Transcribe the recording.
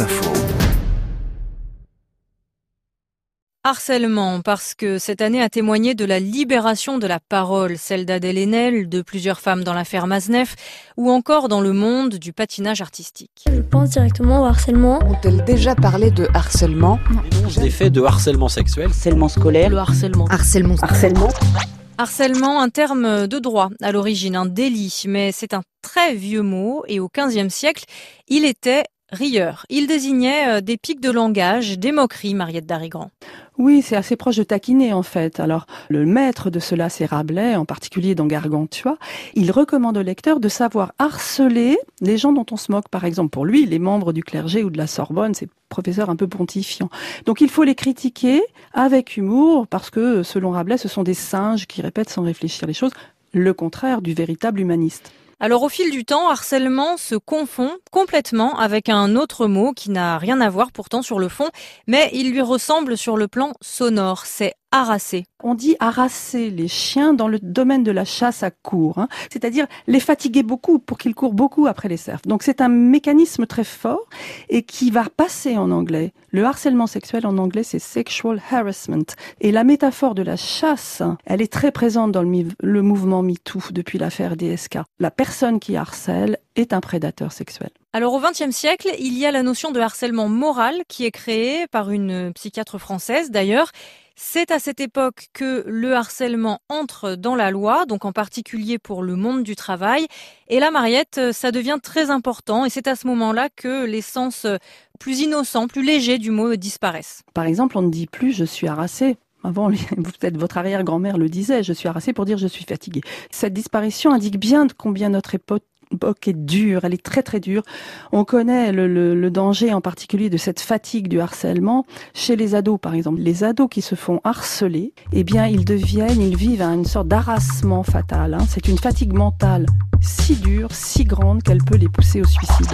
Info. Harcèlement, parce que cette année a témoigné de la libération de la parole, celle d'Adèle Haenel, de plusieurs femmes dans l'affaire Maznef, ou encore dans le monde du patinage artistique. Je pense directement au harcèlement. Ont-elles déjà parlé de harcèlement? Des faits de harcèlement sexuel. Harcèlement scolaire. Le harcèlement. Harcèlement. Harcèlement. Harcèlement, un terme de droit, à l'origine un délit, mais c'est un très vieux mot, et au XVe siècle, il était rieur. Il désignait des pics de langage, des moqueries, Mariette Darigrand. Oui, c'est assez proche de taquiner en fait. Alors, le maître de cela, c'est Rabelais, en particulier dans Gargantua. Il recommande au lecteur de savoir harceler les gens dont on se moque. Par exemple, pour lui, les membres du clergé ou de la Sorbonne, c'est professeur un peu pontifiant. Donc, il faut les critiquer avec humour parce que, selon Rabelais, ce sont des singes qui répètent sans réfléchir les choses. Le contraire du véritable humaniste. Alors au fil du temps, harcèlement se confond complètement avec un autre mot qui n'a rien à voir pourtant sur le fond, mais il lui ressemble sur le plan sonore. C'est harasser. On dit harasser les chiens dans le domaine de la chasse à court, hein. c'est-à-dire les fatiguer beaucoup pour qu'ils courent beaucoup après les cerfs. Donc c'est un mécanisme très fort et qui va passer en anglais. Le harcèlement sexuel en anglais c'est sexual harassment. Et la métaphore de la chasse, elle est très présente dans le, le mouvement MeToo depuis l'affaire DSK. La personne qui harcèle est un prédateur sexuel. Alors au XXe siècle, il y a la notion de harcèlement moral qui est créée par une psychiatre française d'ailleurs. C'est à cette époque que le harcèlement entre dans la loi, donc en particulier pour le monde du travail. Et là, Mariette, ça devient très important et c'est à ce moment-là que les sens plus innocents, plus légers du mot disparaissent. Par exemple, on ne dit plus je suis harassé, avant, peut-être votre arrière-grand-mère le disait, je suis harassé pour dire je suis fatigué. Cette disparition indique bien combien notre époque époque est dure, elle est très très dure. On connaît le, danger en particulier de cette fatigue du harcèlement chez les ados par exemple. Les ados qui se font harceler, eh bien ils deviennent, ils vivent une sorte d'harassement fatal. Hein. C'est une fatigue mentale si dure, si grande qu'elle peut les pousser au suicide.